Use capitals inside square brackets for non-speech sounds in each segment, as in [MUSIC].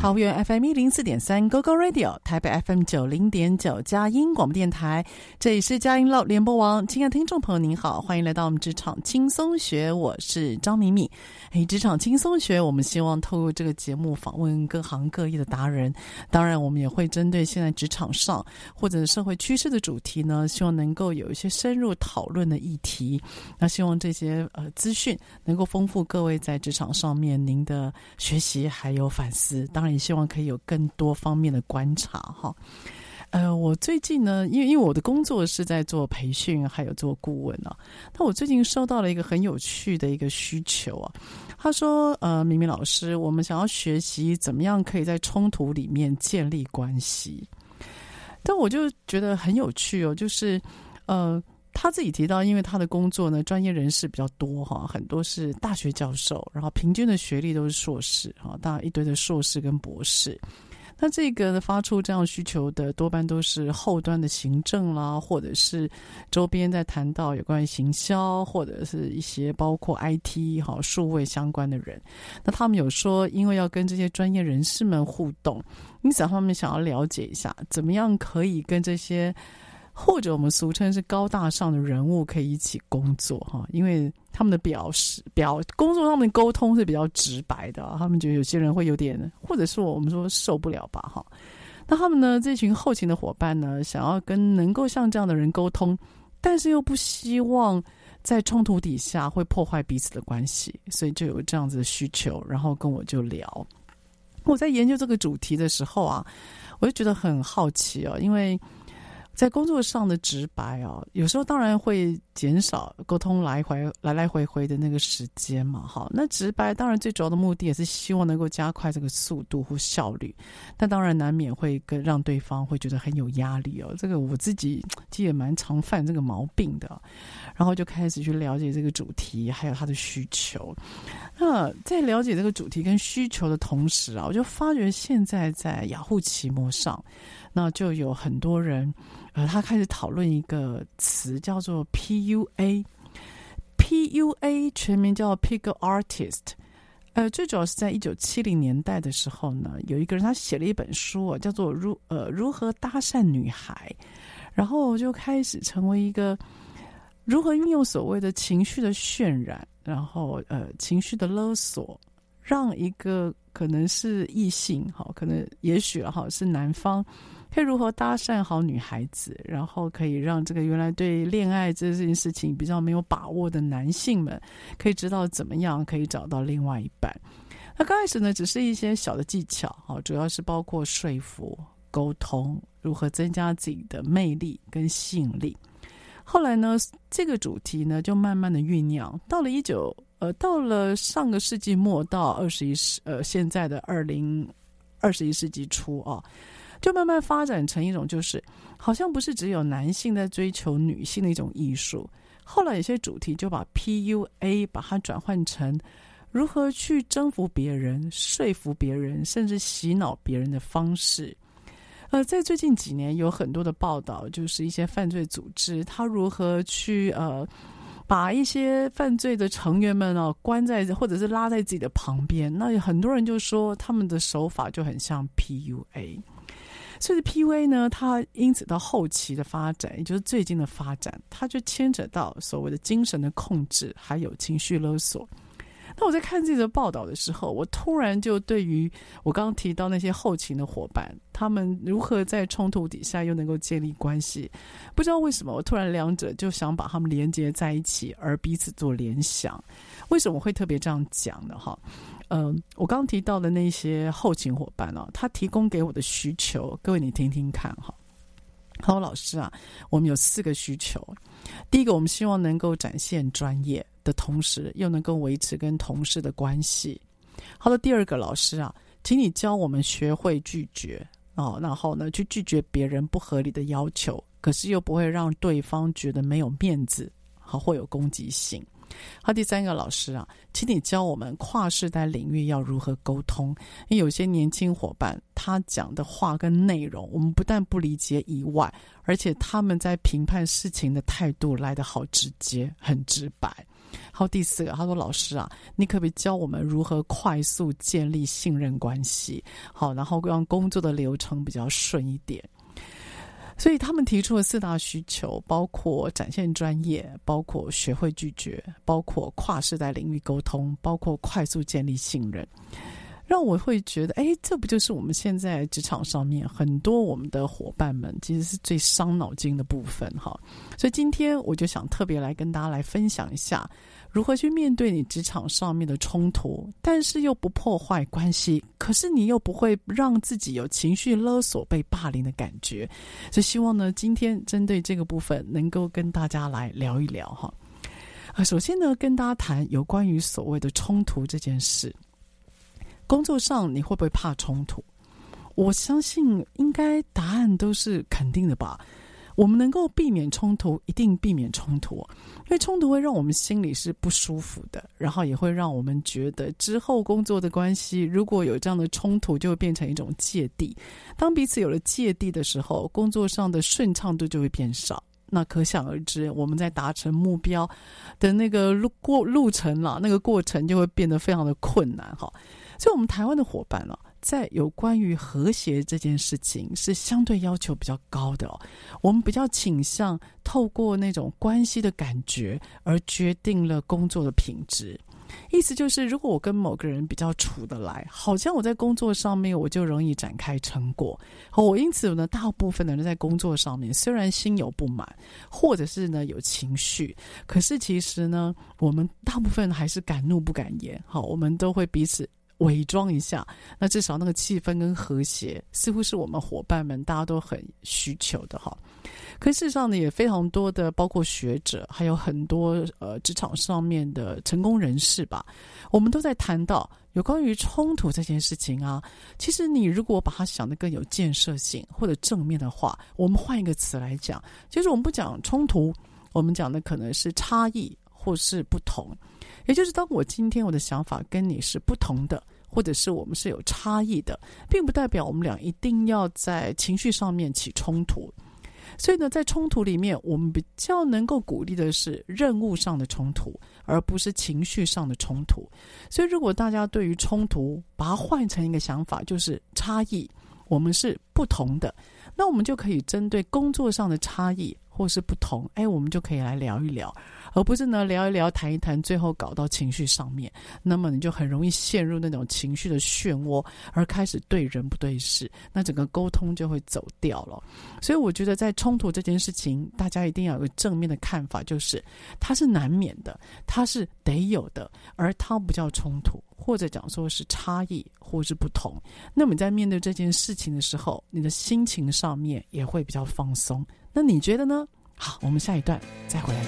桃园 FM 一零四点三 GoGo Radio，台北 FM 九零点九佳音广播电台，这里是佳音乐联播网。亲爱的听众朋友，您好，欢迎来到我们职场轻松学，我是张敏敏。哎，职场轻松学，我们希望透过这个节目访问各行各业的达人，当然我们也会针对现在职场上或者社会趋势的主题呢，希望能够有一些深入讨论的议题。那希望这些呃资讯能够丰富各位在职场上面您的学习还有反思。当然。也希望可以有更多方面的观察哈。呃，我最近呢，因为因为我的工作是在做培训，还有做顾问啊。那我最近收到了一个很有趣的一个需求啊。他说：“呃，明明老师，我们想要学习怎么样可以在冲突里面建立关系。”但我就觉得很有趣哦，就是呃。他自己提到，因为他的工作呢，专业人士比较多哈，很多是大学教授，然后平均的学历都是硕士哈，当然一堆的硕士跟博士。那这个，发出这样需求的多半都是后端的行政啦，或者是周边在谈到有关于行销，或者是一些包括 IT 哈数位相关的人。那他们有说，因为要跟这些专业人士们互动，因此他们想要了解一下，怎么样可以跟这些。或者我们俗称是高大上的人物可以一起工作哈，因为他们的表示表工作上面沟通是比较直白的，他们觉得有些人会有点，或者是我们说受不了吧哈。那他们呢，这群后勤的伙伴呢，想要跟能够像这样的人沟通，但是又不希望在冲突底下会破坏彼此的关系，所以就有这样子的需求，然后跟我就聊。我在研究这个主题的时候啊，我就觉得很好奇哦，因为。在工作上的直白哦，有时候当然会减少沟通来回来来回回的那个时间嘛。好，那直白当然最主要的目的也是希望能够加快这个速度或效率，但当然难免会跟让对方会觉得很有压力哦。这个我自己其实也蛮常犯这个毛病的，然后就开始去了解这个主题还有他的需求。那在了解这个主题跟需求的同时啊，我就发觉现在在雅虎奇摩上。那就有很多人，呃，他开始讨论一个词叫做 PUA，PUA 全名叫 Pick Artist，呃，最主要是在一九七零年代的时候呢，有一个人他写了一本书啊，叫做如呃如何搭讪女孩，然后就开始成为一个如何运用所谓的情绪的渲染，然后呃情绪的勒索，让一个可能是异性哈，可能也许哈是男方。可以如何搭讪好女孩子，然后可以让这个原来对恋爱这件事情比较没有把握的男性们，可以知道怎么样可以找到另外一半。那刚开始呢，只是一些小的技巧，哈，主要是包括说服、沟通，如何增加自己的魅力跟吸引力。后来呢，这个主题呢就慢慢的酝酿，到了一九呃，到了上个世纪末到二十一世呃现在的二零二十一世纪初啊。就慢慢发展成一种，就是好像不是只有男性在追求女性的一种艺术。后来有些主题就把 PUA 把它转换成如何去征服别人、说服别人，甚至洗脑别人的方式。呃，在最近几年有很多的报道，就是一些犯罪组织，他如何去呃。把一些犯罪的成员们哦关在或者是拉在自己的旁边，那有很多人就说他们的手法就很像 PUA。所以 PUA 呢，它因此到后期的发展，也就是最近的发展，它就牵扯到所谓的精神的控制，还有情绪勒索。那我在看这则报道的时候，我突然就对于我刚刚提到那些后勤的伙伴，他们如何在冲突底下又能够建立关系，不知道为什么，我突然两者就想把他们连接在一起，而彼此做联想。为什么会特别这样讲呢？哈，嗯，我刚刚提到的那些后勤伙伴哦，他提供给我的需求，各位你听听看哈。好，老师啊，我们有四个需求。第一个，我们希望能够展现专业。的同时，又能够维持跟同事的关系。好的，第二个老师啊，请你教我们学会拒绝哦，然后呢，去拒绝别人不合理的要求，可是又不会让对方觉得没有面子，好，会有攻击性。好，第三个老师啊，请你教我们跨世代领域要如何沟通。因为有些年轻伙伴，他讲的话跟内容，我们不但不理解以外，而且他们在评判事情的态度来得好直接，很直白。好，第四个，他说：“老师啊，你可不可以教我们如何快速建立信任关系？好，然后让工作的流程比较顺一点。”所以他们提出了四大需求，包括展现专业，包括学会拒绝，包括跨世代领域沟通，包括快速建立信任。让我会觉得，哎，这不就是我们现在职场上面很多我们的伙伴们，其实是最伤脑筋的部分哈。所以今天我就想特别来跟大家来分享一下，如何去面对你职场上面的冲突，但是又不破坏关系，可是你又不会让自己有情绪勒索、被霸凌的感觉。所以希望呢，今天针对这个部分，能够跟大家来聊一聊哈。啊，首先呢，跟大家谈有关于所谓的冲突这件事。工作上你会不会怕冲突？我相信应该答案都是肯定的吧。我们能够避免冲突，一定避免冲突，因为冲突会让我们心里是不舒服的，然后也会让我们觉得之后工作的关系如果有这样的冲突，就会变成一种芥蒂。当彼此有了芥蒂的时候，工作上的顺畅度就会变少。那可想而知，我们在达成目标的那个路过路程了，那个过程就会变得非常的困难哈。所以，我们台湾的伙伴呢，在有关于和谐这件事情是相对要求比较高的哦。我们比较倾向透过那种关系的感觉而决定了工作的品质。意思就是，如果我跟某个人比较处得来，好像我在工作上面我就容易展开成果。我因此呢，大部分的人在工作上面虽然心有不满，或者是呢有情绪，可是其实呢，我们大部分还是敢怒不敢言。好，我们都会彼此。伪装一下，那至少那个气氛跟和谐，似乎是我们伙伴们大家都很需求的哈。可事实上呢，也非常多的，包括学者，还有很多呃职场上面的成功人士吧，我们都在谈到有关于冲突这件事情啊。其实你如果把它想得更有建设性或者正面的话，我们换一个词来讲，就是我们不讲冲突，我们讲的可能是差异或是不同。也就是当我今天我的想法跟你是不同的，或者是我们是有差异的，并不代表我们俩一定要在情绪上面起冲突。所以呢，在冲突里面，我们比较能够鼓励的是任务上的冲突，而不是情绪上的冲突。所以，如果大家对于冲突把它换成一个想法，就是差异，我们是不同的，那我们就可以针对工作上的差异或是不同，哎，我们就可以来聊一聊。而不是呢，聊一聊，谈一谈，最后搞到情绪上面，那么你就很容易陷入那种情绪的漩涡，而开始对人不对事，那整个沟通就会走掉了。所以我觉得在冲突这件事情，大家一定要有个正面的看法，就是它是难免的，它是得有的，而它不叫冲突，或者讲说是差异或是不同。那么你在面对这件事情的时候，你的心情上面也会比较放松。那你觉得呢？好，我们下一段再回来。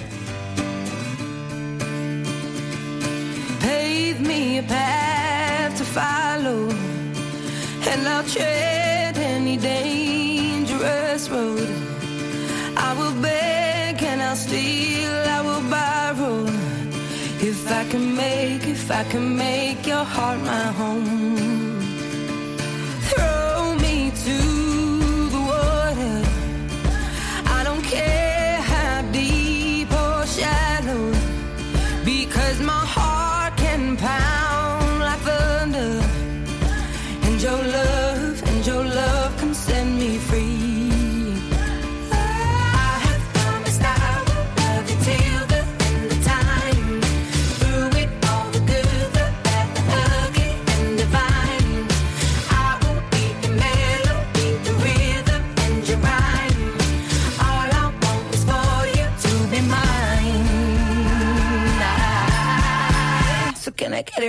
Give me a path to follow, and I'll tread any dangerous road. I will beg and I'll steal, I will borrow. If I can make, if I can make your heart my home.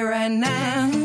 right now.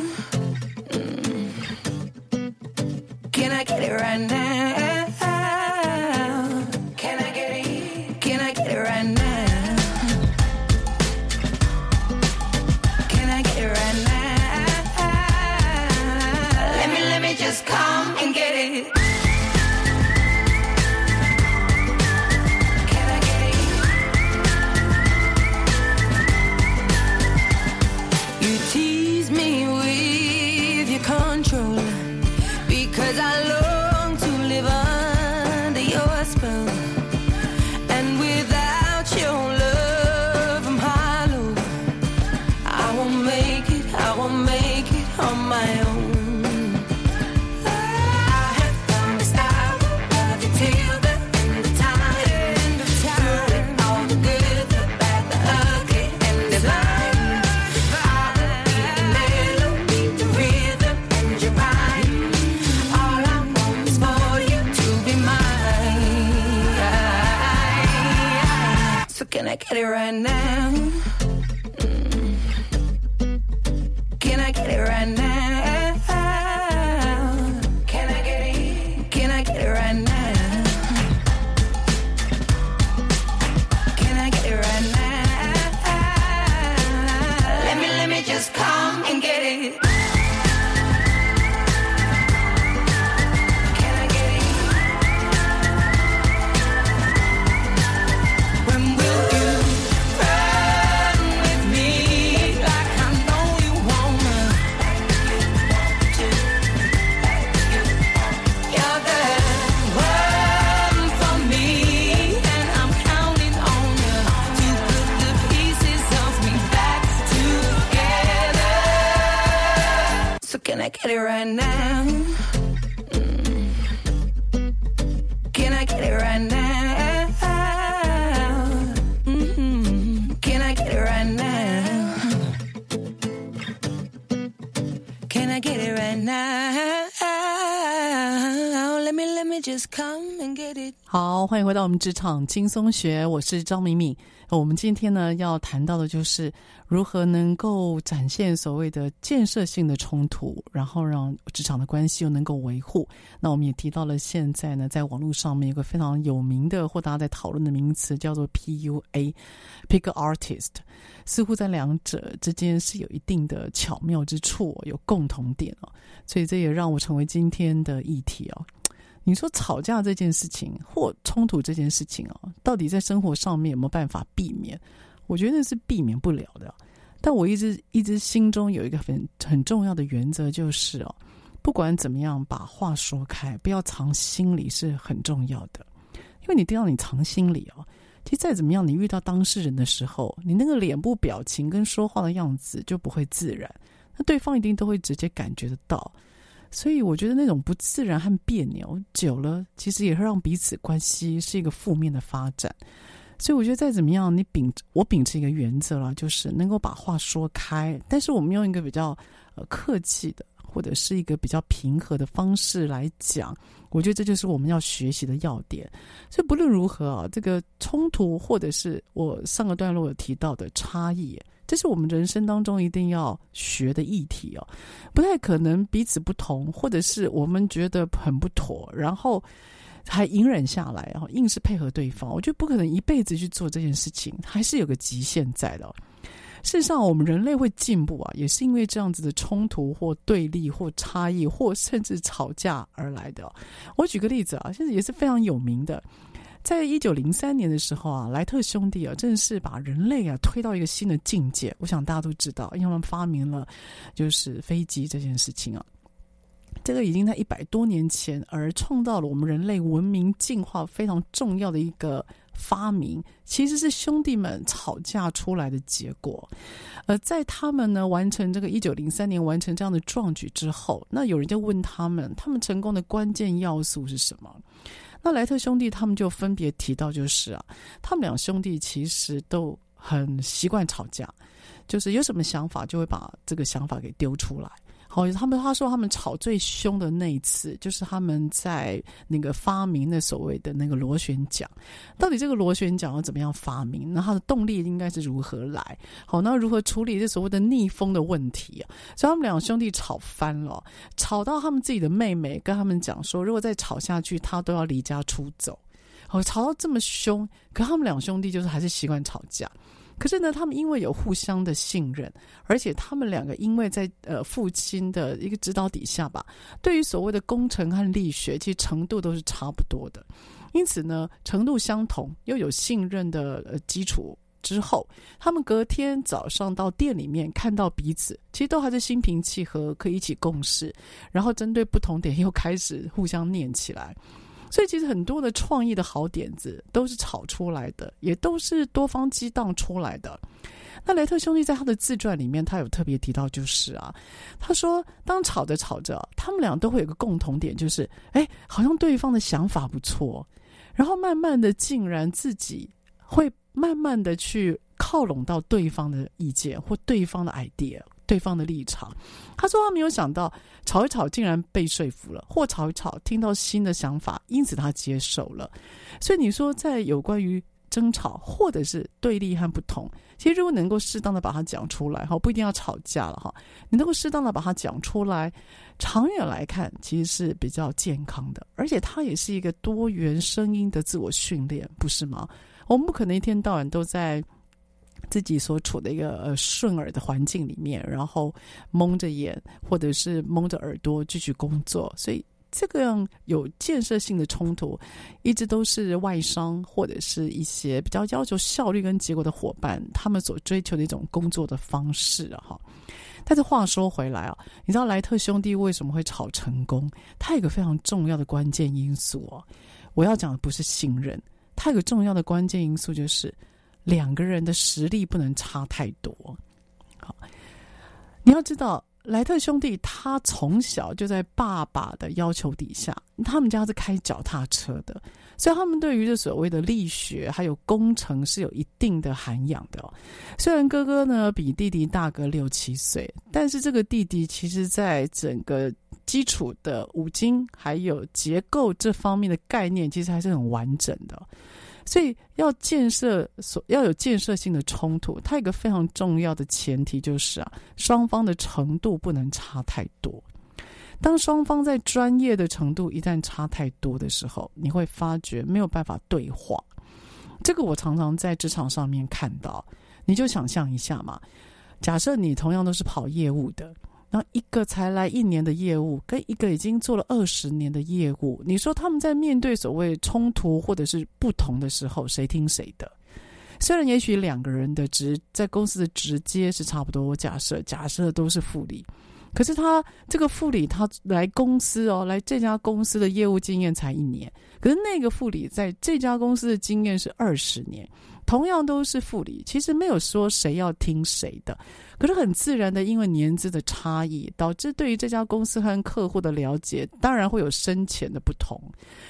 好，欢迎回到我们职场轻松学，我是张敏敏。我们今天呢要谈到的就是如何能够展现所谓的建设性的冲突，然后让职场的关系又能够维护。那我们也提到了现在呢，在网络上面有个非常有名的或大家在讨论的名词叫做 PUA，Pick Artist，似乎在两者之间是有一定的巧妙之处，有共同点哦。所以这也让我成为今天的议题哦。你说吵架这件事情或冲突这件事情啊，到底在生活上面有没有办法避免？我觉得是避免不了的。但我一直一直心中有一个很很重要的原则，就是哦，不管怎么样，把话说开，不要藏心里是很重要的。因为你听到你藏心里哦，其实再怎么样，你遇到当事人的时候，你那个脸部表情跟说话的样子就不会自然，那对方一定都会直接感觉得到。所以我觉得那种不自然和别扭久了，其实也会让彼此关系是一个负面的发展。所以我觉得再怎么样，你秉我秉持一个原则啦，就是能够把话说开，但是我们用一个比较呃客气的，或者是一个比较平和的方式来讲，我觉得这就是我们要学习的要点。所以不论如何啊，这个冲突或者是我上个段落有提到的差异。这是我们人生当中一定要学的议题哦，不太可能彼此不同，或者是我们觉得很不妥，然后还隐忍下来，然后硬是配合对方。我觉得不可能一辈子去做这件事情，还是有个极限在的。事实上，我们人类会进步啊，也是因为这样子的冲突或对立或差异或甚至吵架而来的。我举个例子啊，现在也是非常有名的。在一九零三年的时候啊，莱特兄弟啊，正是把人类啊推到一个新的境界。我想大家都知道，因为他们发明了就是飞机这件事情啊。这个已经在一百多年前，而创造了我们人类文明进化非常重要的一个发明，其实是兄弟们吵架出来的结果。而在他们呢完成这个一九零三年完成这样的壮举之后，那有人就问他们，他们成功的关键要素是什么？那莱特兄弟他们就分别提到，就是啊，他们两兄弟其实都很习惯吵架，就是有什么想法就会把这个想法给丢出来，好，他们他说他们吵最凶的那一次，就是他们在那个发明的所谓的那个螺旋桨。到底这个螺旋桨要怎么样发明？那它的动力应该是如何来？好，那如何处理这所谓的逆风的问题啊？所以他们两兄弟吵翻了，吵到他们自己的妹妹跟他们讲说，如果再吵下去，他都要离家出走。好，吵到这么凶，可他们两兄弟就是还是习惯吵架。可是呢，他们因为有互相的信任，而且他们两个因为在呃父亲的一个指导底下吧，对于所谓的工程和力学，其实程度都是差不多的。因此呢，程度相同又有信任的呃基础之后，他们隔天早上到店里面看到彼此，其实都还是心平气和，可以一起共事，然后针对不同点又开始互相念起来。所以其实很多的创意的好点子都是吵出来的，也都是多方激荡出来的。那雷特兄弟在他的自传里面，他有特别提到，就是啊，他说当吵着吵着，他们俩都会有个共同点，就是哎，好像对方的想法不错，然后慢慢的竟然自己会慢慢的去靠拢到对方的意见或对方的 idea。对方的立场，他说他没有想到吵一吵竟然被说服了，或吵一吵听到新的想法，因此他接受了。所以你说在有关于争吵或者是对立和不同，其实如果能够适当的把它讲出来，哈，不一定要吵架了哈，你能够适当的把它讲出来，长远来看其实是比较健康的，而且它也是一个多元声音的自我训练，不是吗？我们不可能一天到晚都在。自己所处的一个呃顺耳的环境里面，然后蒙着眼或者是蒙着耳朵继续工作，所以这个样有建设性的冲突，一直都是外商或者是一些比较要求效率跟结果的伙伴，他们所追求的一种工作的方式啊哈。但是话说回来啊，你知道莱特兄弟为什么会吵成功？他有个非常重要的关键因素哦，我要讲的不是信任，他有个重要的关键因素就是。两个人的实力不能差太多。好，你要知道，莱特兄弟他从小就在爸爸的要求底下，他们家是开脚踏车的，所以他们对于这所谓的力学还有工程是有一定的涵养的。虽然哥哥呢比弟弟大个六七岁，但是这个弟弟其实在整个基础的五金还有结构这方面的概念，其实还是很完整的。所以要建设所要有建设性的冲突，它有一个非常重要的前提就是啊，双方的程度不能差太多。当双方在专业的程度一旦差太多的时候，你会发觉没有办法对话。这个我常常在职场上面看到，你就想象一下嘛，假设你同样都是跑业务的。然后一个才来一年的业务，跟一个已经做了二十年的业务，你说他们在面对所谓冲突或者是不同的时候，谁听谁的？虽然也许两个人的职在公司的直接是差不多，假设假设都是副理，可是他这个副理他来公司哦，来这家公司的业务经验才一年，可是那个副理在这家公司的经验是二十年。同样都是副理，其实没有说谁要听谁的，可是很自然的，因为年资的差异，导致对于这家公司和客户的了解，当然会有深浅的不同。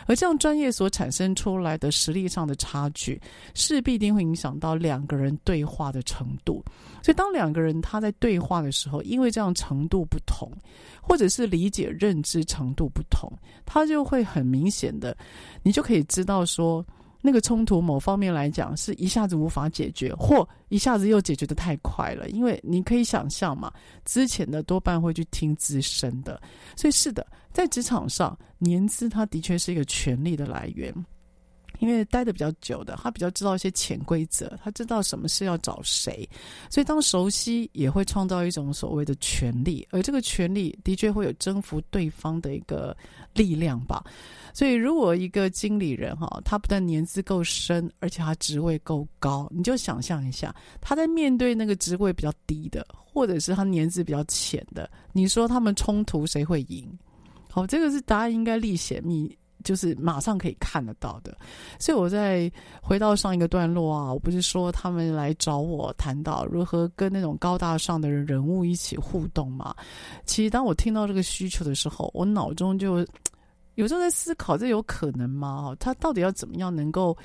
而这样专业所产生出来的实力上的差距，势必一定会影响到两个人对话的程度。所以，当两个人他在对话的时候，因为这样程度不同，或者是理解认知程度不同，他就会很明显的，你就可以知道说。那个冲突某方面来讲是一下子无法解决，或一下子又解决的太快了。因为你可以想象嘛，之前的多半会去听资深的，所以是的，在职场上，年资它的确是一个权力的来源。因为待得比较久的，他比较知道一些潜规则，他知道什么事要找谁，所以当熟悉也会创造一种所谓的权利，而这个权利的确会有征服对方的一个力量吧。所以如果一个经理人哈，他不但年资够深，而且他职位够高，你就想象一下，他在面对那个职位比较低的，或者是他年资比较浅的，你说他们冲突谁会赢？好，这个是答案应该立显密。就是马上可以看得到的，所以我在回到上一个段落啊，我不是说他们来找我谈到如何跟那种高大上的人物一起互动吗？其实当我听到这个需求的时候，我脑中就有时候在思考，这有可能吗？他到底要怎么样能够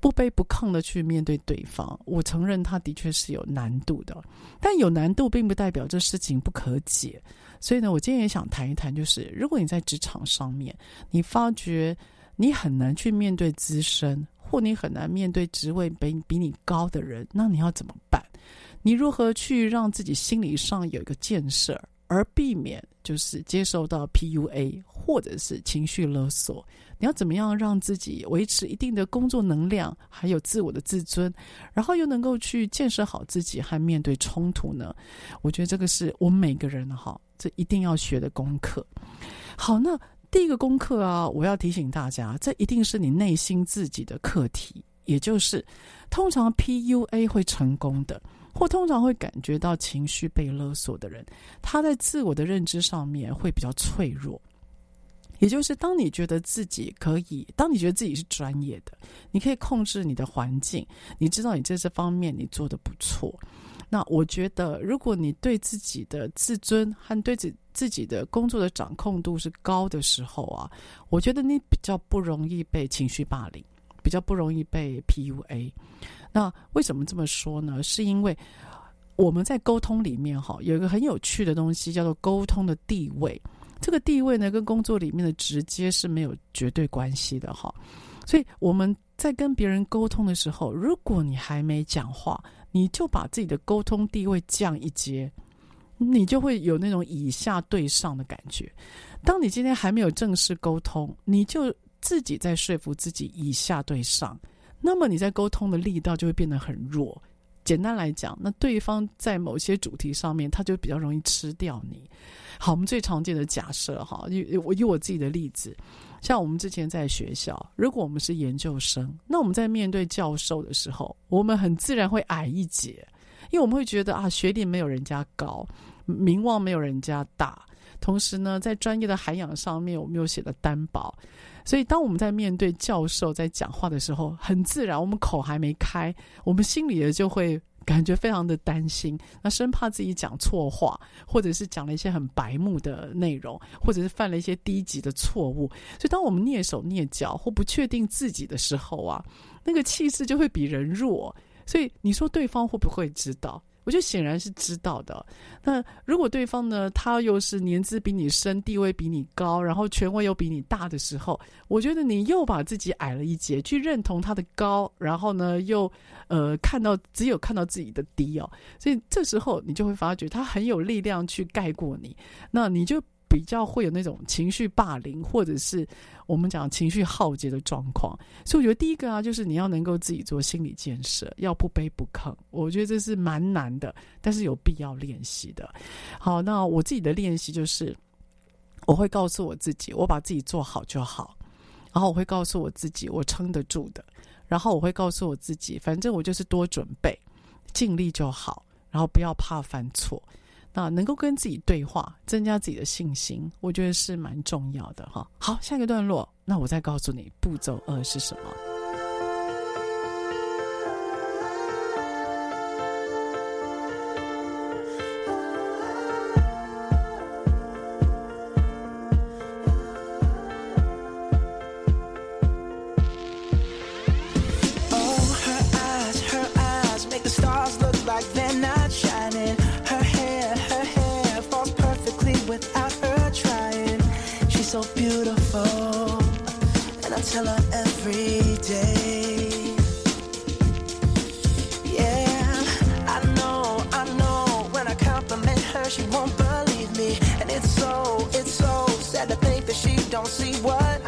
不卑不亢的去面对对方？我承认他的确是有难度的，但有难度并不代表这事情不可解。所以呢，我今天也想谈一谈，就是如果你在职场上面，你发觉你很难去面对资深，或你很难面对职位比比你高的人，那你要怎么办？你如何去让自己心理上有一个建设？而避免就是接受到 PUA 或者是情绪勒索，你要怎么样让自己维持一定的工作能量，还有自我的自尊，然后又能够去建设好自己和面对冲突呢？我觉得这个是我们每个人哈，这一定要学的功课。好，那第一个功课啊，我要提醒大家，这一定是你内心自己的课题，也就是通常 PUA 会成功的。或通常会感觉到情绪被勒索的人，他在自我的认知上面会比较脆弱。也就是当你觉得自己可以，当你觉得自己是专业的，你可以控制你的环境，你知道你在这方面你做得不错。那我觉得，如果你对自己的自尊和对自自己的工作的掌控度是高的时候啊，我觉得你比较不容易被情绪霸凌，比较不容易被 PUA。那为什么这么说呢？是因为我们在沟通里面哈，有一个很有趣的东西叫做沟通的地位。这个地位呢，跟工作里面的直接是没有绝对关系的哈。所以我们在跟别人沟通的时候，如果你还没讲话，你就把自己的沟通地位降一阶，你就会有那种以下对上的感觉。当你今天还没有正式沟通，你就自己在说服自己以下对上。那么你在沟通的力道就会变得很弱。简单来讲，那对方在某些主题上面，他就比较容易吃掉你。好，我们最常见的假设哈，以我以我自己的例子，像我们之前在学校，如果我们是研究生，那我们在面对教授的时候，我们很自然会矮一截，因为我们会觉得啊，学历没有人家高，名望没有人家大，同时呢，在专业的涵养上面，我们又写了担保。所以，当我们在面对教授在讲话的时候，很自然，我们口还没开，我们心里也就会感觉非常的担心，那生怕自己讲错话，或者是讲了一些很白目的内容，或者是犯了一些低级的错误。所以，当我们蹑手蹑脚或不确定自己的时候啊，那个气势就会比人弱。所以，你说对方会不会知道？我就显然是知道的。那如果对方呢，他又是年资比你深，地位比你高，然后权威又比你大的时候，我觉得你又把自己矮了一截，去认同他的高，然后呢，又呃看到只有看到自己的低哦，所以这时候你就会发觉他很有力量去盖过你，那你就。比较会有那种情绪霸凌，或者是我们讲情绪耗竭的状况，所以我觉得第一个啊，就是你要能够自己做心理建设，要不卑不亢。我觉得这是蛮难的，但是有必要练习的。好，那我自己的练习就是，我会告诉我自己，我把自己做好就好，然后我会告诉我自己，我撑得住的，然后我会告诉我自己，反正我就是多准备，尽力就好，然后不要怕犯错。啊，能够跟自己对话，增加自己的信心，我觉得是蛮重要的哈。好，下一个段落，那我再告诉你步骤二是什么。I tell her every day. Yeah, I know, I know. When I compliment her, she won't believe me. And it's so, it's so sad to think that she don't see what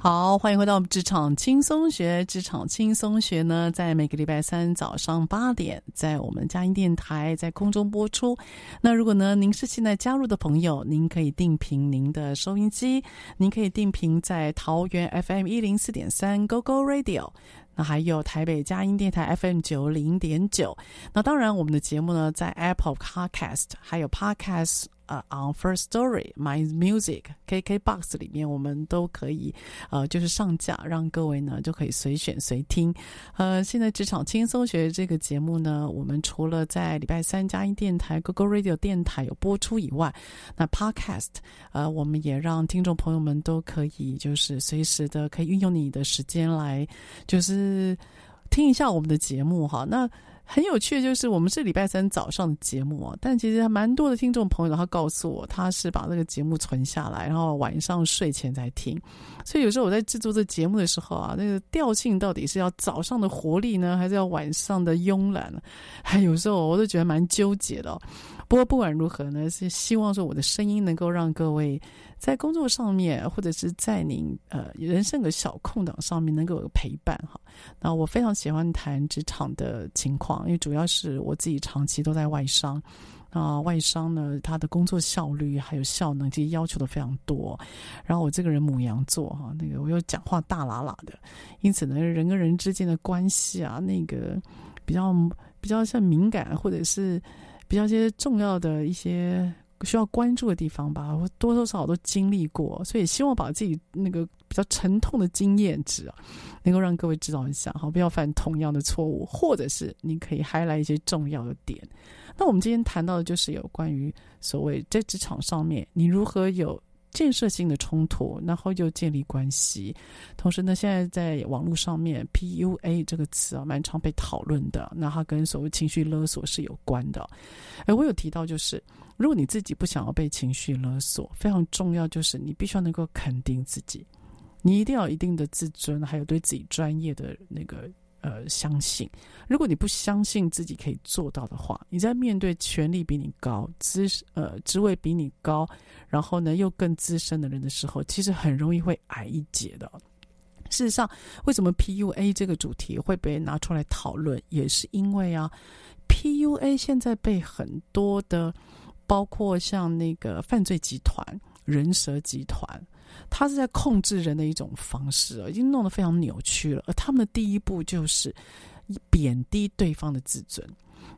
好，欢迎回到我们职场轻松学。职场轻松学呢，在每个礼拜三早上八点，在我们佳音电台在空中播出。那如果呢，您是现在加入的朋友，您可以定频您的收音机，您可以定频在桃园 FM 一零四点三 Go Go Radio，那还有台北佳音电台 FM 九零点九。那当然，我们的节目呢，在 Apple Podcast 还有 Podcast。呃、，On First Story、My Music、KKBox 里面，我们都可以呃，就是上架，让各位呢就可以随选随听。呃，现在职场轻松学这个节目呢，我们除了在礼拜三佳音电台、Google Radio 电台有播出以外，那 Podcast 呃，我们也让听众朋友们都可以就是随时的可以运用你的时间来就是听一下我们的节目哈。那很有趣的就是，我们是礼拜三早上的节目啊，但其实还蛮多的听众朋友，他告诉我，他是把这个节目存下来，然后晚上睡前再听。所以有时候我在制作这节目的时候啊，那个调性到底是要早上的活力呢，还是要晚上的慵懒呢？还 [LAUGHS] 有时候我都觉得蛮纠结的哦。不过不管如何呢，是希望说我的声音能够让各位在工作上面，或者是在您呃人生的小空档上面能够有个陪伴哈。那我非常喜欢谈职场的情况，因为主要是我自己长期都在外商。啊，外商呢，他的工作效率还有效能，其实要求的非常多。然后我这个人母羊座哈，那个我又讲话大喇喇的，因此呢，人跟人之间的关系啊，那个比较比较像敏感，或者是。比较一些重要的一些需要关注的地方吧，我多多少少都经历过，所以希望把自己那个比较沉痛的经验值啊，能够让各位知道一下，好，不要犯同样的错误，或者是你可以嗨来一些重要的点。那我们今天谈到的就是有关于所谓在职场上面，你如何有建设性的冲突，然后又建立关系。同时呢，现在在网络上面，PUA 这个词啊，蛮常被讨论的。那它跟所谓情绪勒索是有关的。哎，我有提到，就是如果你自己不想要被情绪勒索，非常重要就是你必须要能够肯定自己，你一定要有一定的自尊，还有对自己专业的那个。呃，相信，如果你不相信自己可以做到的话，你在面对权力比你高、资呃职位比你高，然后呢又更资深的人的时候，其实很容易会矮一截的。事实上，为什么 PUA 这个主题会被拿出来讨论，也是因为啊 PUA 现在被很多的，包括像那个犯罪集团、人蛇集团，他是在控制人的一种方式，已经弄得非常扭曲了。而他们的第一步就是贬低对方的自尊。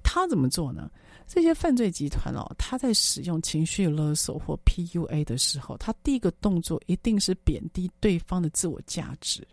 他怎么做呢？这些犯罪集团哦，他在使用情绪勒索或 PUA 的时候，他第一个动作一定是贬低对方的自我价值，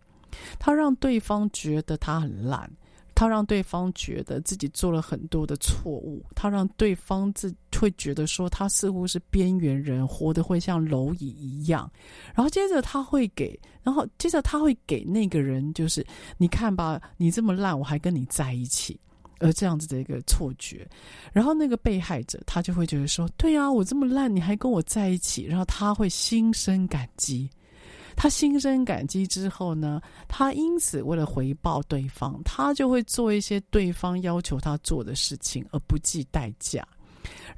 他让对方觉得他很烂。他让对方觉得自己做了很多的错误，他让对方自会觉得说他似乎是边缘人，活得会像蝼蚁一样。然后接着他会给，然后接着他会给那个人，就是你看吧，你这么烂，我还跟你在一起，而这样子的一个错觉。然后那个被害者他就会觉得说，对啊，我这么烂，你还跟我在一起，然后他会心生感激。他心生感激之后呢，他因此为了回报对方，他就会做一些对方要求他做的事情，而不计代价。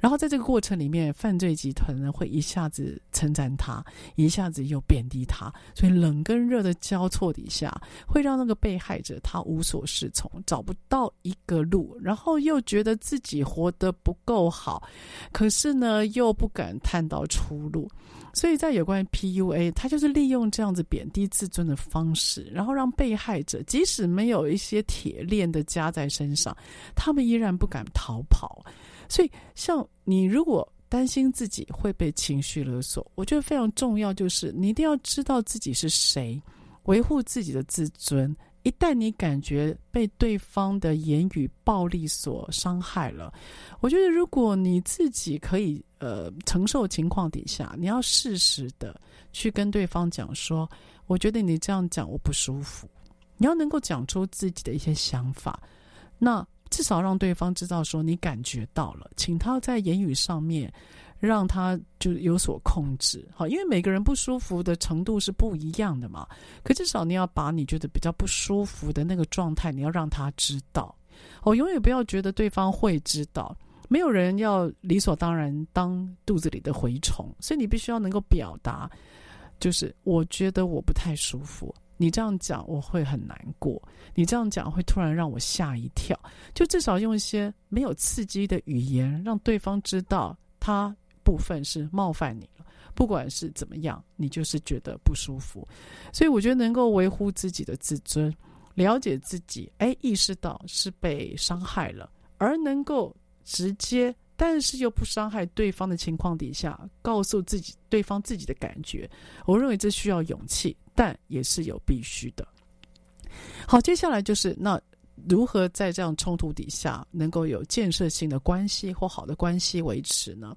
然后在这个过程里面，犯罪集团呢会一下子称赞他，一下子又贬低他，所以冷跟热的交错底下，会让那个被害者他无所适从，找不到一个路，然后又觉得自己活得不够好，可是呢又不敢探到出路。所以在有关于 PUA，他就是利用这样子贬低自尊的方式，然后让被害者即使没有一些铁链的加在身上，他们依然不敢逃跑。所以，像你如果担心自己会被情绪勒索，我觉得非常重要，就是你一定要知道自己是谁，维护自己的自尊。一旦你感觉被对方的言语暴力所伤害了，我觉得如果你自己可以呃承受情况底下，你要适时的去跟对方讲说，我觉得你这样讲我不舒服。你要能够讲出自己的一些想法，那至少让对方知道说你感觉到了，请他在言语上面。让他就有所控制，好，因为每个人不舒服的程度是不一样的嘛。可至少你要把你觉得比较不舒服的那个状态，你要让他知道。我永远不要觉得对方会知道，没有人要理所当然当肚子里的蛔虫，所以你必须要能够表达，就是我觉得我不太舒服，你这样讲我会很难过，你这样讲会突然让我吓一跳，就至少用一些没有刺激的语言，让对方知道他。部分是冒犯你了，不管是怎么样，你就是觉得不舒服。所以我觉得能够维护自己的自尊，了解自己，哎，意识到是被伤害了，而能够直接，但是又不伤害对方的情况底下，告诉自己对方自己的感觉，我认为这需要勇气，但也是有必须的。好，接下来就是那如何在这样冲突底下能够有建设性的关系或好的关系维持呢？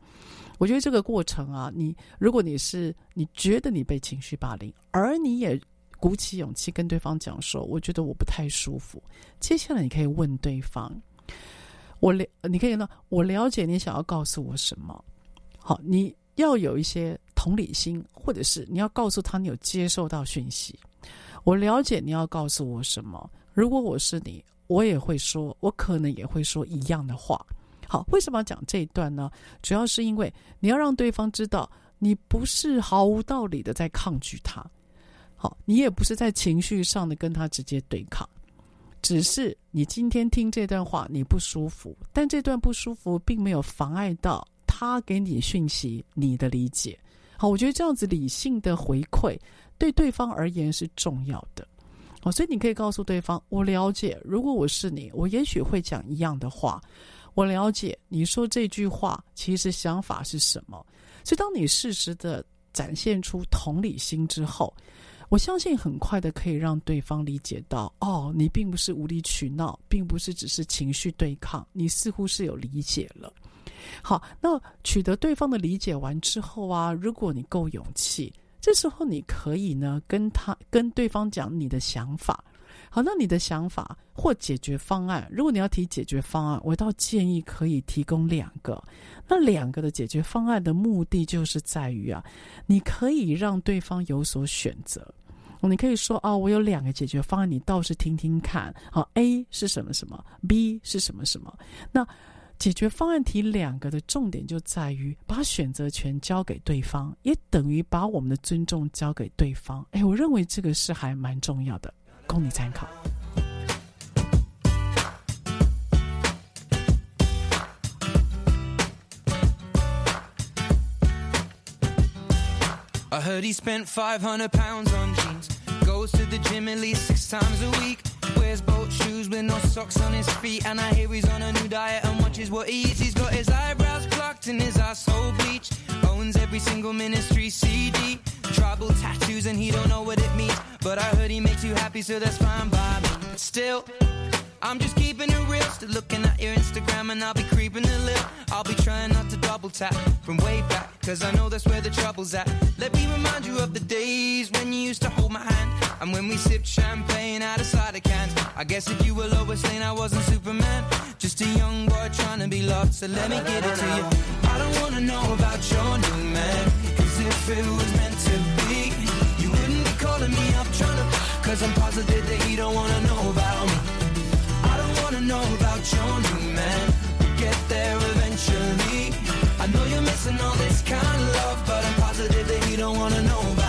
我觉得这个过程啊，你如果你是你觉得你被情绪霸凌，而你也鼓起勇气跟对方讲说，我觉得我不太舒服。接下来你可以问对方，我了，你可以呢，我了解你想要告诉我什么。好，你要有一些同理心，或者是你要告诉他你有接受到讯息。我了解你要告诉我什么。如果我是你，我也会说，我可能也会说一样的话。好，为什么要讲这一段呢？主要是因为你要让对方知道，你不是毫无道理的在抗拒他，好，你也不是在情绪上的跟他直接对抗，只是你今天听这段话你不舒服，但这段不舒服并没有妨碍到他给你讯息，你的理解。好，我觉得这样子理性的回馈对对方而言是重要的。哦，所以你可以告诉对方，我了解，如果我是你，我也许会讲一样的话。我了解你说这句话其实想法是什么，所以当你适时的展现出同理心之后，我相信很快的可以让对方理解到，哦，你并不是无理取闹，并不是只是情绪对抗，你似乎是有理解了。好，那取得对方的理解完之后啊，如果你够勇气，这时候你可以呢跟他跟对方讲你的想法。好，那你的想法或解决方案，如果你要提解决方案，我倒建议可以提供两个。那两个的解决方案的目的就是在于啊，你可以让对方有所选择。你可以说哦，我有两个解决方案，你倒是听听看。好、，A 是什么什么，B 是什么什么。那解决方案提两个的重点就在于把选择权交给对方，也等于把我们的尊重交给对方。哎，我认为这个是还蛮重要的，供你参考。I heard he spent Goes to the gym at least six times a week. Wears boat shoes with no socks on his feet. And I hear he's on a new diet and watches what he eats. He's got his eyebrows plucked and his asshole bleached. Owns every single ministry CD. Tribal tattoos and he don't know what it means. But I heard he makes you happy, so that's fine by me. Still. I'm just keeping it real, still looking at your Instagram and I'll be creeping a little. I'll be trying not to double tap from way back, cause I know that's where the trouble's at. Let me remind you of the days when you used to hold my hand and when we sipped champagne out of cider cans. I guess if you were Lois Lane, I wasn't Superman. Just a young boy trying to be loved, so let me get it to you. I don't wanna know about your new man, cause if it was meant to be, you wouldn't be calling me up trying to, cause I'm positive that he don't wanna know about wanna know about your new man. We'll get there eventually. I know you're missing all this kind of love, but I'm positive that he don't wanna know about.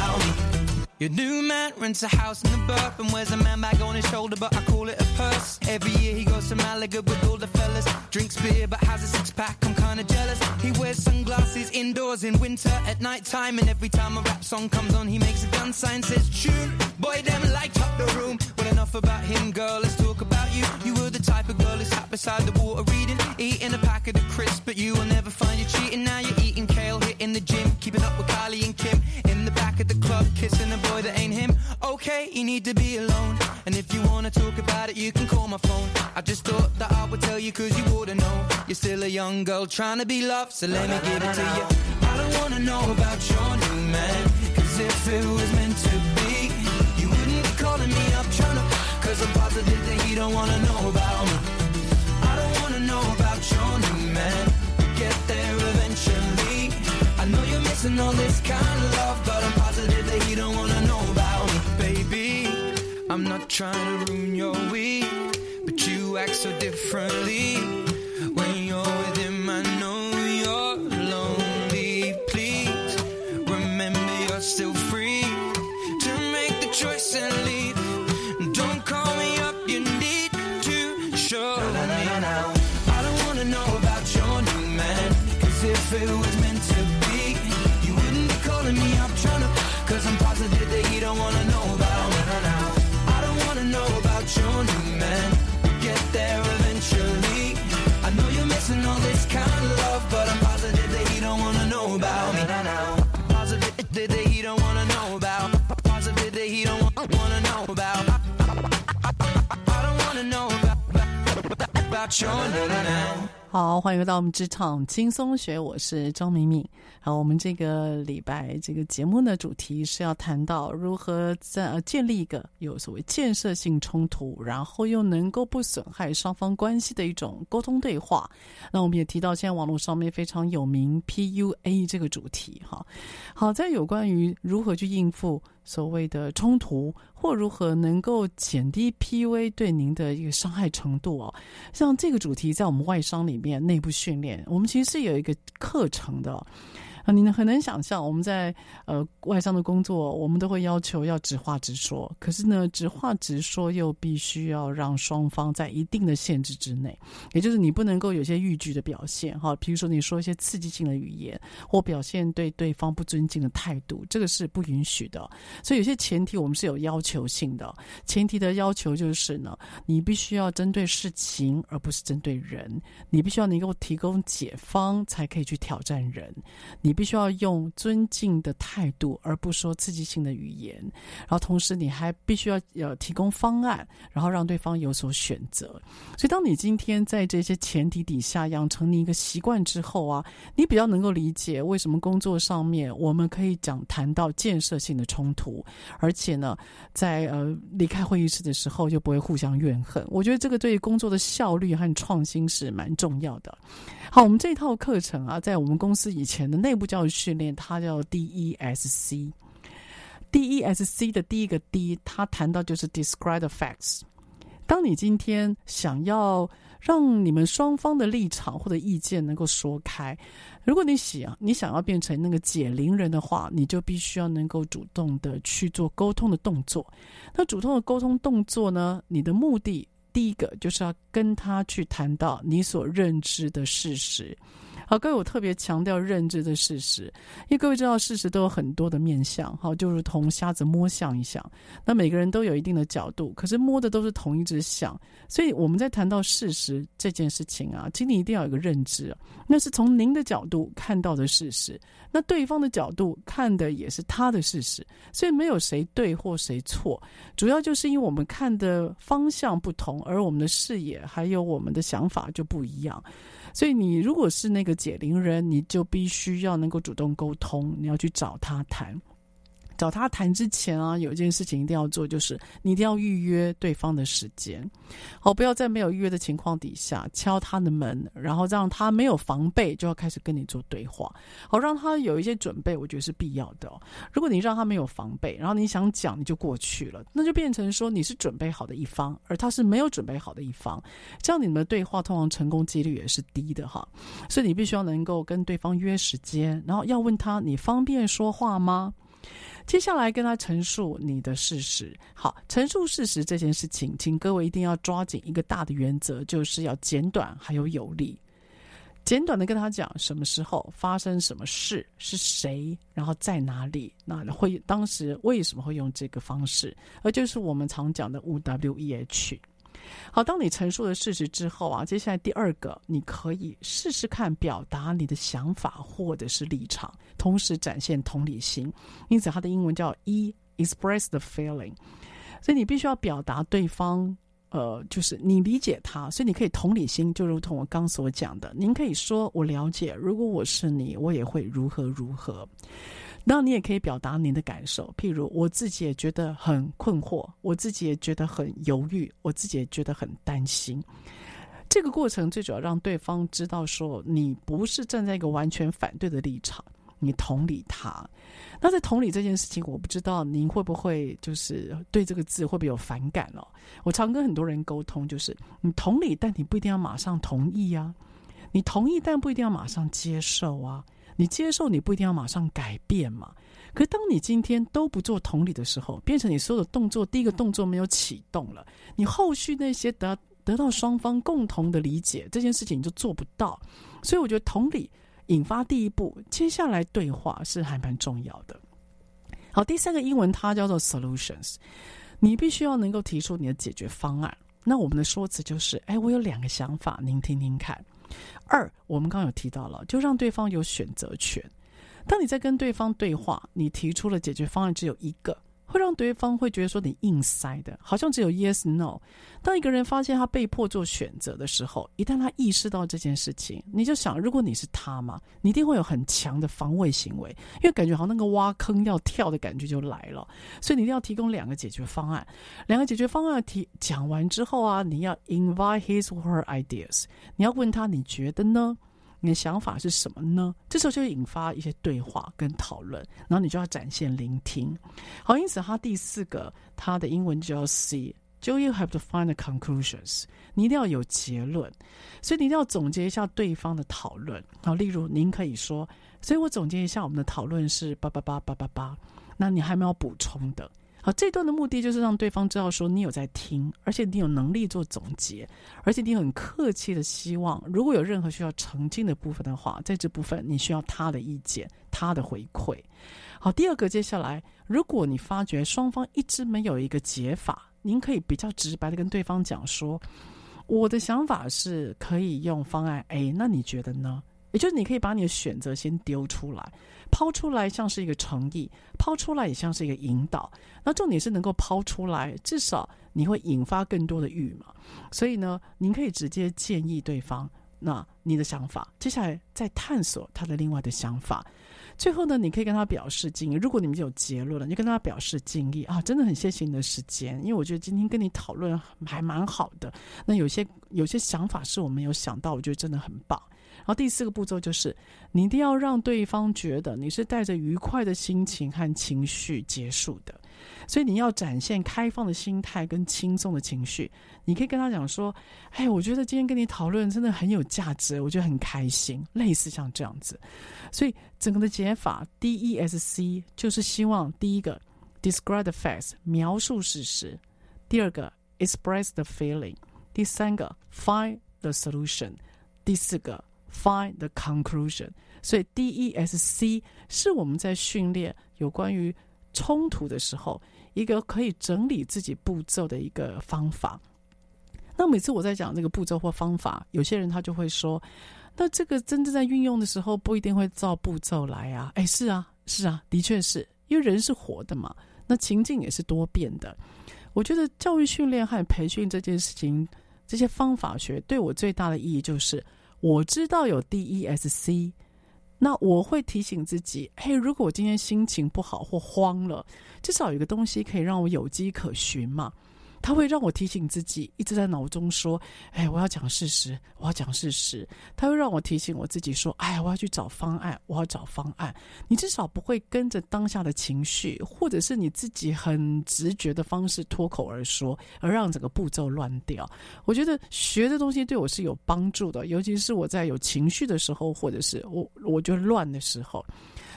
Your new man rents a house in the burp and wears a man bag on his shoulder, but I call it a purse. Every year he goes to Malaga with all the fellas. Drinks beer, but has a six pack. I'm kinda jealous. He wears sunglasses indoors in winter at night time, and every time a rap song comes on, he makes a gun sign, says tune. Boy, them light up the room. Well, enough about him, girl. Let's talk about you. You were the type of girl who sat beside the water reading, eating a packet of crisps, but you will never find you cheating. Now you're eating kale, hitting the gym, keeping up with Kylie and Kim back of the club, kissing a boy that ain't him. Okay, you need to be alone. And if you wanna talk about it, you can call my phone. I just thought that I would tell you cause you wouldn't know. You're still a young girl trying to be loved, so let me give it to you. I don't wanna know about your new man. Cause if it was meant to be, you wouldn't be calling me up trying to. Cause I'm positive that he don't wanna know about me. I don't wanna know about your new man. Get there eventually. I know you're missing all this kind of love, but I'm that he don't wanna know about me, baby. I'm not trying to ruin your week, but you act so differently 好，欢迎回到我们职场轻松学，我是张敏敏。好，我们这个礼拜这个节目的主题是要谈到如何在呃建立一个有所谓建设性冲突，然后又能够不损害双方关系的一种沟通对话。那我们也提到，现在网络上面非常有名 PUA 这个主题。哈，好，在有关于如何去应付所谓的冲突，或如何能够减低 PUA 对您的一个伤害程度哦，像这个主题在我们外商里。面内部训练，我们其实是有一个课程的。啊，你能很难想象，我们在呃外商的工作，我们都会要求要直话直说。可是呢，直话直说又必须要让双方在一定的限制之内，也就是你不能够有些逾矩的表现，哈，比如说你说一些刺激性的语言，或表现对对方不尊敬的态度，这个是不允许的。所以有些前提我们是有要求性的，前提的要求就是呢，你必须要针对事情，而不是针对人，你必须要能够提供解方，才可以去挑战人，你。必须要用尊敬的态度，而不说刺激性的语言。然后同时，你还必须要呃提供方案，然后让对方有所选择。所以，当你今天在这些前提底下养成你一个习惯之后啊，你比较能够理解为什么工作上面我们可以讲谈到建设性的冲突，而且呢，在呃离开会议室的时候就不会互相怨恨。我觉得这个对工作的效率和创新是蛮重要的。好，我们这套课程啊，在我们公司以前的内部教育训练，它叫 DESC。DESC 的第一个 D，它谈到就是 Describe the facts。当你今天想要让你们双方的立场或者意见能够说开，如果你想你想要变成那个解铃人的话，你就必须要能够主动的去做沟通的动作。那主动的沟通动作呢，你的目的。第一个就是要跟他去谈到你所认知的事实，好，各位，我特别强调认知的事实，因为各位知道事实都有很多的面相，好，就如同瞎子摸象一样。那每个人都有一定的角度，可是摸的都是同一只象，所以我们在谈到事实这件事情啊，请你一定要有个认知，那是从您的角度看到的事实，那对方的角度看的也是他的事实，所以没有谁对或谁错，主要就是因为我们看的方向不同，而我们的视野还有我们的想法就不一样。所以你如果是那个解铃人，你就必须要能够主动沟通，你要去找他谈。找他谈之前啊，有一件事情一定要做，就是你一定要预约对方的时间。好，不要在没有预约的情况底下敲他的门，然后让他没有防备就要开始跟你做对话。好，让他有一些准备，我觉得是必要的。如果你让他没有防备，然后你想讲你就过去了，那就变成说你是准备好的一方，而他是没有准备好的一方，这样你们的对话通常成功几率也是低的哈。所以你必须要能够跟对方约时间，然后要问他，你方便说话吗？接下来跟他陈述你的事实。好，陈述事实这件事情，请各位一定要抓紧一个大的原则，就是要简短还有有力。简短的跟他讲什么时候发生什么事，是谁，然后在哪里，那会当时为什么会用这个方式，而就是我们常讲的五 W E H。好，当你陈述了事实之后啊，接下来第二个，你可以试试看表达你的想法或者是立场，同时展现同理心。因此，它的英文叫 E，express the feeling。所以你必须要表达对方，呃，就是你理解他，所以你可以同理心，就如同我刚所讲的，您可以说我了解，如果我是你，我也会如何如何。那你也可以表达您的感受，譬如我自己也觉得很困惑，我自己也觉得很犹豫，我自己也觉得很担心。这个过程最主要让对方知道说，你不是站在一个完全反对的立场，你同理他。那在同理这件事情，我不知道您会不会就是对这个字会不会有反感哦？我常跟很多人沟通，就是你同理，但你不一定要马上同意啊；你同意，但不一定要马上接受啊。你接受，你不一定要马上改变嘛。可是当你今天都不做同理的时候，变成你所有的动作，第一个动作没有启动了，你后续那些得得到双方共同的理解这件事情你就做不到。所以我觉得同理引发第一步，接下来对话是还蛮重要的。好，第三个英文它叫做 solutions，你必须要能够提出你的解决方案。那我们的说辞就是，哎，我有两个想法，您听听看。二，我们刚刚有提到了，就让对方有选择权。当你在跟对方对话，你提出了解决方案只有一个。会让对方会觉得说你硬塞的，好像只有 yes no。当一个人发现他被迫做选择的时候，一旦他意识到这件事情，你就想，如果你是他嘛，你一定会有很强的防卫行为，因为感觉好像那个挖坑要跳的感觉就来了。所以你一定要提供两个解决方案。两个解决方案提讲完之后啊，你要 invite his or her ideas，你要问他你觉得呢？你的想法是什么呢？这时候就会引发一些对话跟讨论，然后你就要展现聆听。好，因此它第四个，它的英文就要 C，就 you have to find the conclusions。你一定要有结论，所以你一定要总结一下对方的讨论。好，例如您可以说，所以我总结一下我们的讨论是八八八八八八，那你还没有补充的？好，这段的目的就是让对方知道说你有在听，而且你有能力做总结，而且你很客气的希望，如果有任何需要澄清的部分的话，在这部分你需要他的意见，他的回馈。好，第二个，接下来，如果你发觉双方一直没有一个解法，您可以比较直白的跟对方讲说，我的想法是可以用方案 A，那你觉得呢？也就是你可以把你的选择先丢出来，抛出来像是一个诚意，抛出来也像是一个引导。那重点是能够抛出来，至少你会引发更多的欲嘛。所以呢，您可以直接建议对方，那你的想法，接下来再探索他的另外的想法。最后呢，你可以跟他表示敬意。如果你们有结论了，你就跟他表示敬意啊，真的很谢谢你的时间，因为我觉得今天跟你讨论还蛮好的。那有些有些想法是我没有想到，我觉得真的很棒。然后第四个步骤就是，你一定要让对方觉得你是带着愉快的心情和情绪结束的，所以你要展现开放的心态跟轻松的情绪。你可以跟他讲说：“哎，我觉得今天跟你讨论真的很有价值，我觉得很开心。”类似像这样子。所以整个的解法 D E S C 就是希望第一个 describe the facts 描述事实，第二个 express the feeling，第三个 find the solution，第四个。Find the conclusion。所以 DESC 是我们在训练有关于冲突的时候一个可以整理自己步骤的一个方法。那每次我在讲这个步骤或方法，有些人他就会说：“那这个真正在运用的时候，不一定会照步骤来啊。”哎，是啊，是啊，的确是因为人是活的嘛，那情境也是多变的。我觉得教育训练和培训这件事情，这些方法学对我最大的意义就是，我知道有 DESC。那我会提醒自己，嘿，如果我今天心情不好或慌了，至少有个东西可以让我有迹可循嘛。他会让我提醒自己，一直在脑中说：“哎，我要讲事实，我要讲事实。”他会让我提醒我自己说：“哎，我要去找方案，我要找方案。”你至少不会跟着当下的情绪，或者是你自己很直觉的方式脱口而说，而让整个步骤乱掉。我觉得学的东西对我是有帮助的，尤其是我在有情绪的时候，或者是我我觉得乱的时候。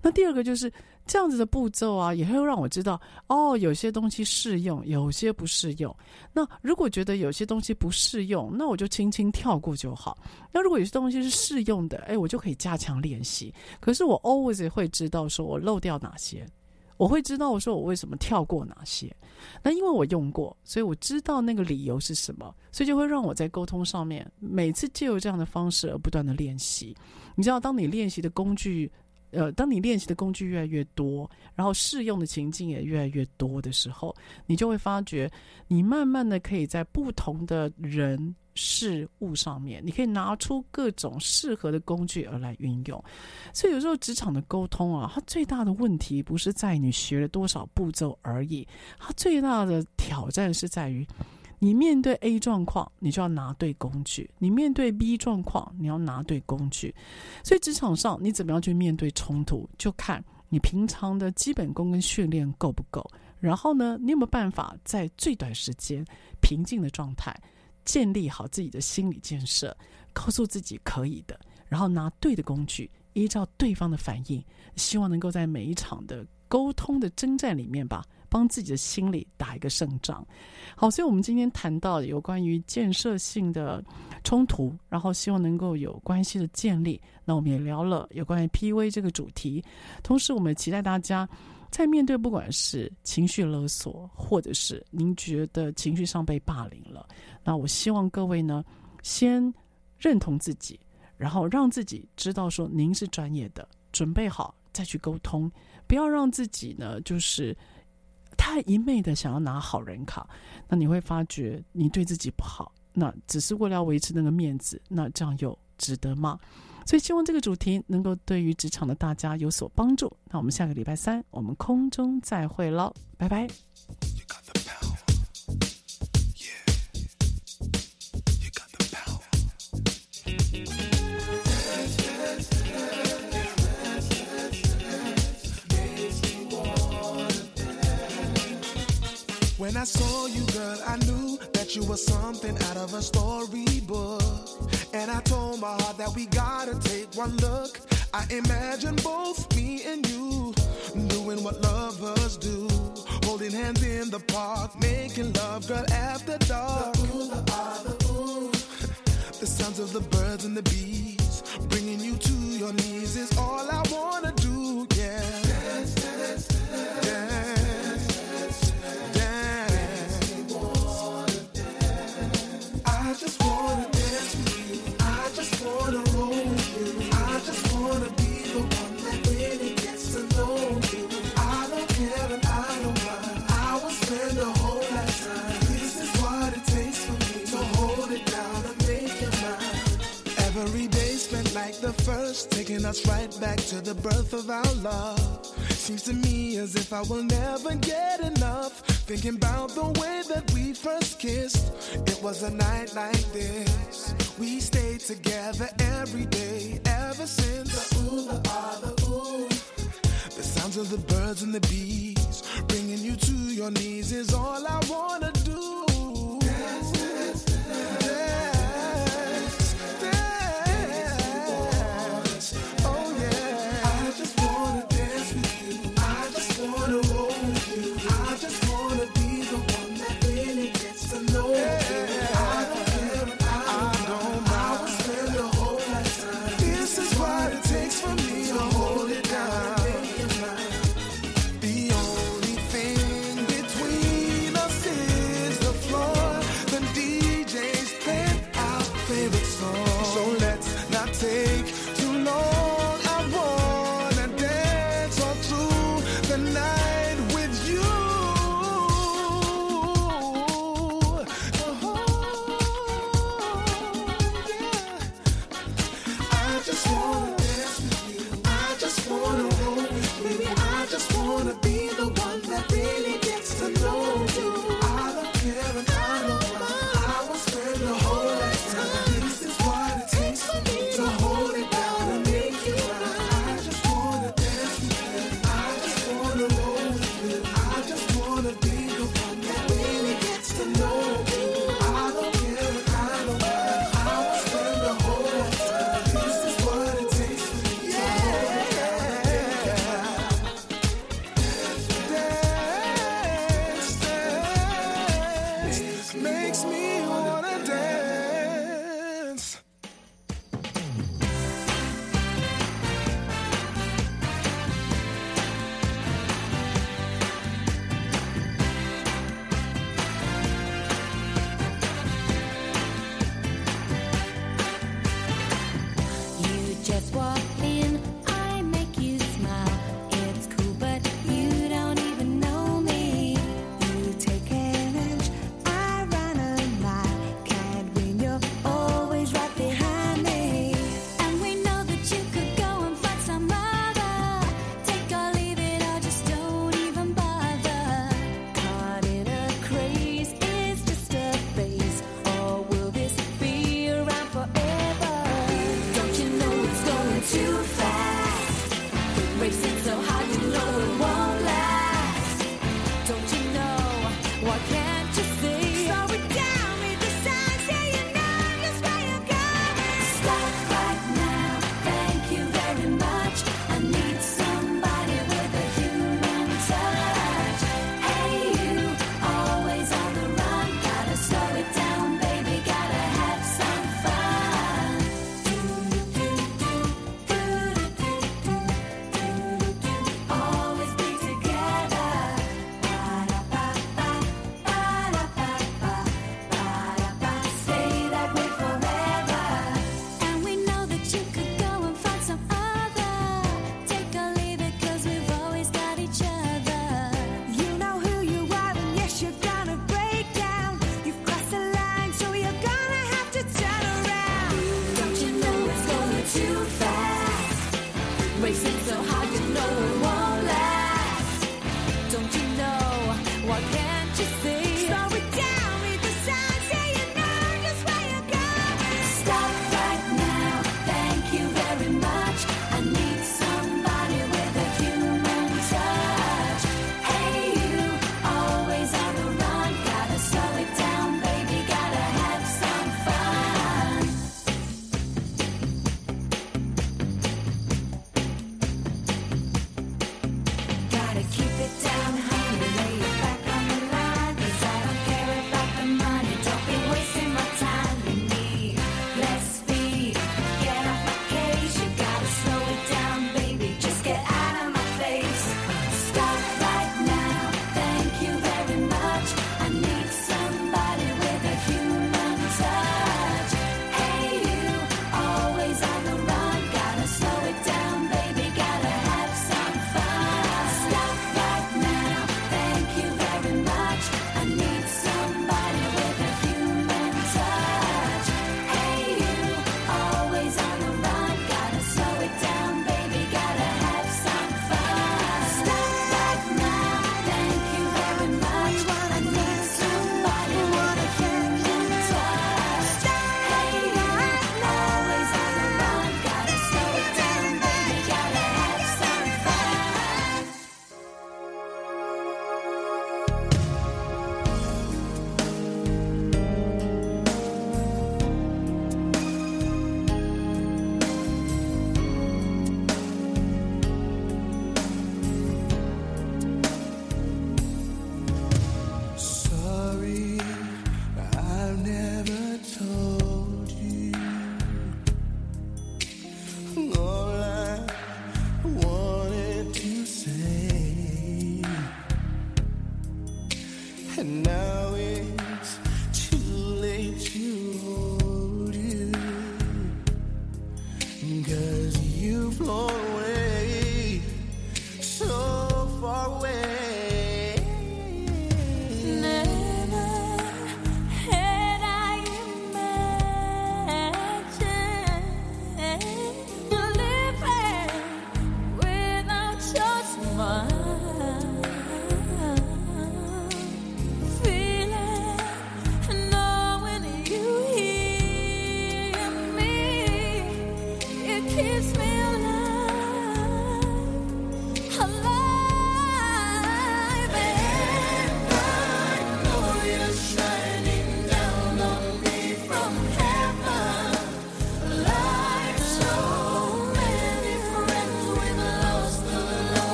那第二个就是。这样子的步骤啊，也会让我知道哦，有些东西适用，有些不适用。那如果觉得有些东西不适用，那我就轻轻跳过就好。那如果有些东西是适用的，哎，我就可以加强练习。可是我 always 会知道说我漏掉哪些，我会知道我说我为什么跳过哪些。那因为我用过，所以我知道那个理由是什么，所以就会让我在沟通上面每次借由这样的方式而不断的练习。你知道，当你练习的工具。呃，当你练习的工具越来越多，然后适用的情境也越来越多的时候，你就会发觉，你慢慢的可以在不同的人事物上面，你可以拿出各种适合的工具而来运用。所以有时候职场的沟通啊，它最大的问题不是在你学了多少步骤而已，它最大的挑战是在于。你面对 A 状况，你就要拿对工具；你面对 B 状况，你要拿对工具。所以职场上你怎么样去面对冲突，就看你平常的基本功跟训练够不够。然后呢，你有没有办法在最短时间、平静的状态，建立好自己的心理建设，告诉自己可以的，然后拿对的工具，依照对方的反应，希望能够在每一场的沟通的征战里面吧。帮自己的心理打一个胜仗。好，所以我们今天谈到有关于建设性的冲突，然后希望能够有关系的建立。那我们也聊了有关于 P V 这个主题，同时我们期待大家在面对不管是情绪勒索，或者是您觉得情绪上被霸凌了，那我希望各位呢，先认同自己，然后让自己知道说您是专业的，准备好再去沟通，不要让自己呢就是。太一昧的想要拿好人卡，那你会发觉你对自己不好，那只是为了要维持那个面子，那这样又值得吗？所以希望这个主题能够对于职场的大家有所帮助。那我们下个礼拜三我们空中再会喽，拜拜。When I saw you, girl, I knew that you were something out of a storybook. And I told my heart that we gotta take one look. I imagine both me and you doing what lovers do. Holding hands in the park, making love, girl, after dark. The, ooh, the, ah, the, ooh. the sounds of the birds and the bees, bringing you to your knees is all I wanna do, yeah. Dance, dance. First, taking us right back to the birth of our love. Seems to me as if I will never get enough. Thinking about the way that we first kissed. It was a night like this. We stayed together every day ever since. The ooh, the ah, the ooh. The sounds of the birds and the bees. Bringing you to your knees is all I wanna do.